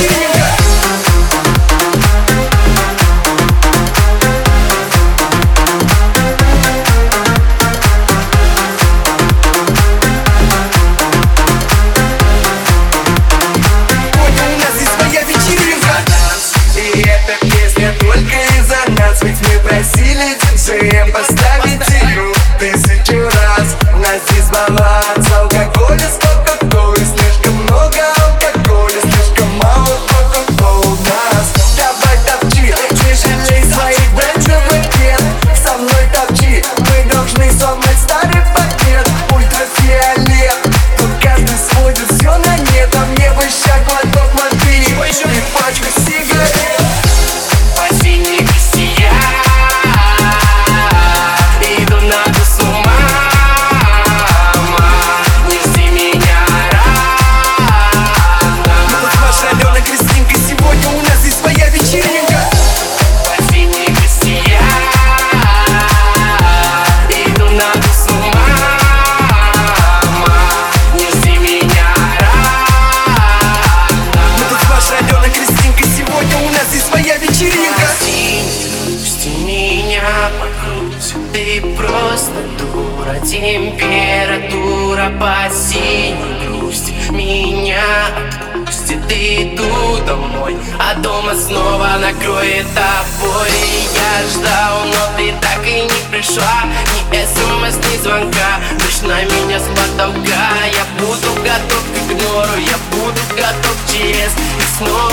you. меня покрутит. Ты просто дура, температура по синей грусти Меня отпусти, ты иду домой А дома снова накроет тобой. Я ждал, но ты так и не пришла. Ни смс, эм ни звонка. Лишь на меня с потолка. Я буду готов к игнору Я буду готов к ЧС И снова